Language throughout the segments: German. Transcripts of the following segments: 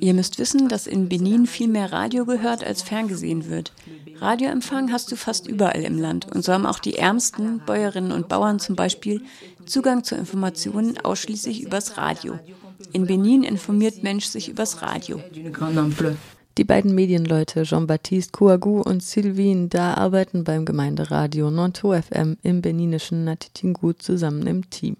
Ihr müsst wissen, dass in Benin viel mehr Radio gehört als ferngesehen wird. Radioempfang hast du fast überall im Land und so haben auch die ärmsten Bäuerinnen und Bauern zum Beispiel Zugang zu Informationen ausschließlich übers Radio. In Benin informiert Mensch sich übers Radio. Die beiden Medienleute Jean-Baptiste Kouagou und Sylvie Da arbeiten beim Gemeinderadio Nonto FM im beninischen Natitingu zusammen im Team.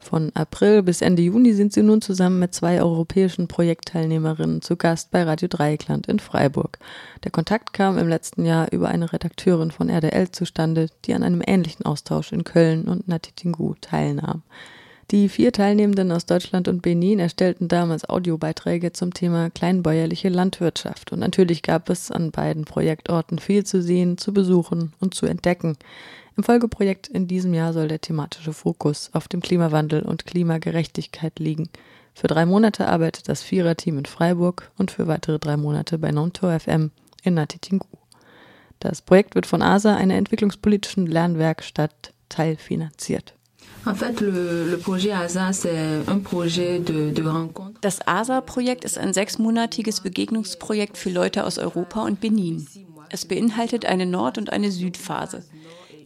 Von April bis Ende Juni sind sie nun zusammen mit zwei europäischen Projektteilnehmerinnen zu Gast bei Radio Dreieckland in Freiburg. Der Kontakt kam im letzten Jahr über eine Redakteurin von RDL zustande, die an einem ähnlichen Austausch in Köln und Natitingu teilnahm. Die vier Teilnehmenden aus Deutschland und Benin erstellten damals Audiobeiträge zum Thema kleinbäuerliche Landwirtschaft und natürlich gab es an beiden Projektorten viel zu sehen, zu besuchen und zu entdecken. Im Folgeprojekt in diesem Jahr soll der thematische Fokus auf dem Klimawandel und Klimagerechtigkeit liegen. Für drei Monate arbeitet das Viererteam in Freiburg und für weitere drei Monate bei Nonto FM in Natitingu. Das Projekt wird von ASA, einer entwicklungspolitischen Lernwerkstatt, teilfinanziert. Das ASA-Projekt ist ein sechsmonatiges Begegnungsprojekt für Leute aus Europa und Benin. Es beinhaltet eine Nord- und eine Südphase.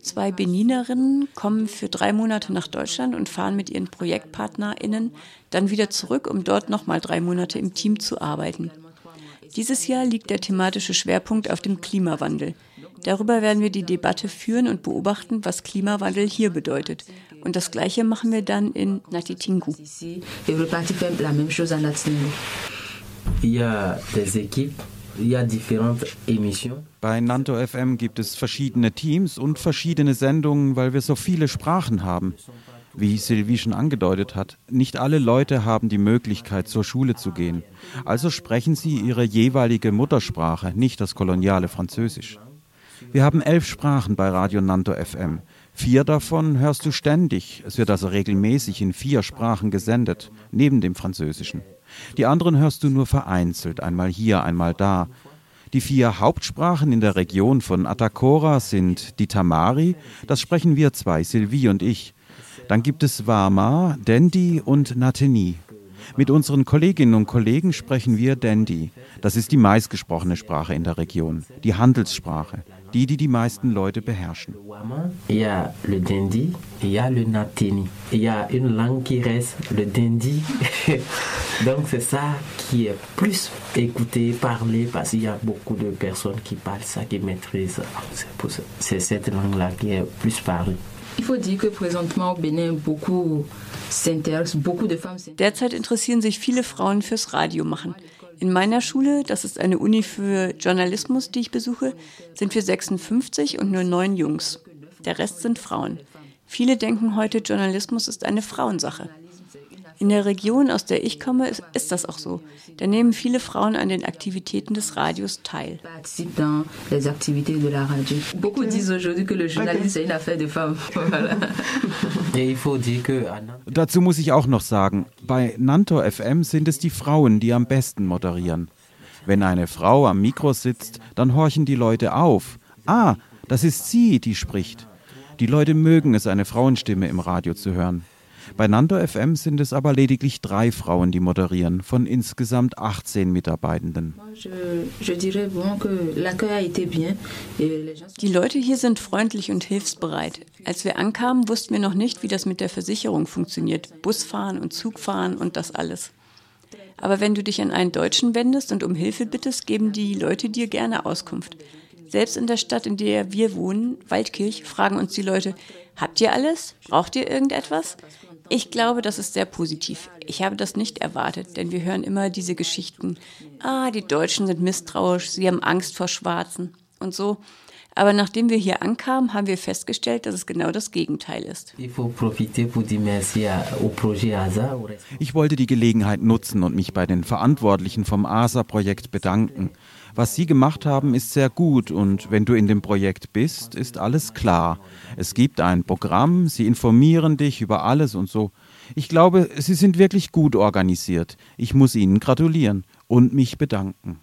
Zwei Beninerinnen kommen für drei Monate nach Deutschland und fahren mit ihren ProjektpartnerInnen dann wieder zurück, um dort nochmal drei Monate im Team zu arbeiten. Dieses Jahr liegt der thematische Schwerpunkt auf dem Klimawandel. Darüber werden wir die Debatte führen und beobachten, was Klimawandel hier bedeutet. Und das Gleiche machen wir dann in Natitingu. Bei Nanto FM gibt es verschiedene Teams und verschiedene Sendungen, weil wir so viele Sprachen haben. Wie Sylvie schon angedeutet hat, nicht alle Leute haben die Möglichkeit, zur Schule zu gehen. Also sprechen sie ihre jeweilige Muttersprache, nicht das koloniale Französisch. Wir haben elf Sprachen bei Radio Nanto FM. Vier davon hörst du ständig. Es wird also regelmäßig in vier Sprachen gesendet, neben dem Französischen. Die anderen hörst du nur vereinzelt, einmal hier, einmal da. Die vier Hauptsprachen in der Region von Atacora sind die Tamari, das sprechen wir zwei, Sylvie und ich. Dann gibt es Wama, Dendi und Nateni. Mit unseren Kolleginnen und Kollegen sprechen wir Dendi. Das ist die meistgesprochene Sprache in der Region, die Handelssprache die, die die meisten Leute beherrschen. Il y a le Dendi, il y a le Nateni. Il y a une langue qui reste, le Dendi. Donc c'est ça qui est plus écouté, parlé, parce qu'il y a beaucoup de personnes qui parlent ça, qui maîtrisent. C'est cette langue-là qui est plus parlée. Derzeit interessieren sich viele Frauen fürs Radio machen. In meiner Schule, das ist eine Uni für Journalismus, die ich besuche, sind wir 56 und nur neun Jungs. Der Rest sind Frauen. Viele denken heute, Journalismus ist eine Frauensache. In der Region, aus der ich komme, ist, ist, das auch so. Da nehmen viele Frauen an den Aktivitäten des Radios teil. Dazu muss ich auch noch sagen, bei Nanto FM sind es die Frauen, die am besten moderieren. Wenn eine Frau am Mikro sitzt, dann horchen die Leute auf. Ah, das ist sie, die spricht. Die Leute mögen es, eine Frauenstimme im Radio zu hören. Bei Nando FM sind es aber lediglich drei Frauen, die moderieren, von insgesamt 18 Mitarbeitenden. Die Leute hier sind freundlich und hilfsbereit. Als wir ankamen, wussten wir noch nicht, wie das mit der Versicherung funktioniert. Busfahren und Zugfahren und das alles. Aber wenn du dich an einen Deutschen wendest und um Hilfe bittest, geben die Leute dir gerne Auskunft. Selbst in der Stadt, in der wir wohnen, Waldkirch, fragen uns die Leute, habt ihr alles? Braucht ihr irgendetwas? Ich glaube, das ist sehr positiv. Ich habe das nicht erwartet, denn wir hören immer diese Geschichten. Ah, die Deutschen sind misstrauisch, sie haben Angst vor Schwarzen und so. Aber nachdem wir hier ankamen, haben wir festgestellt, dass es genau das Gegenteil ist. Ich wollte die Gelegenheit nutzen und mich bei den Verantwortlichen vom ASA-Projekt bedanken. Was Sie gemacht haben, ist sehr gut und wenn du in dem Projekt bist, ist alles klar. Es gibt ein Programm, Sie informieren dich über alles und so. Ich glaube, Sie sind wirklich gut organisiert. Ich muss Ihnen gratulieren und mich bedanken.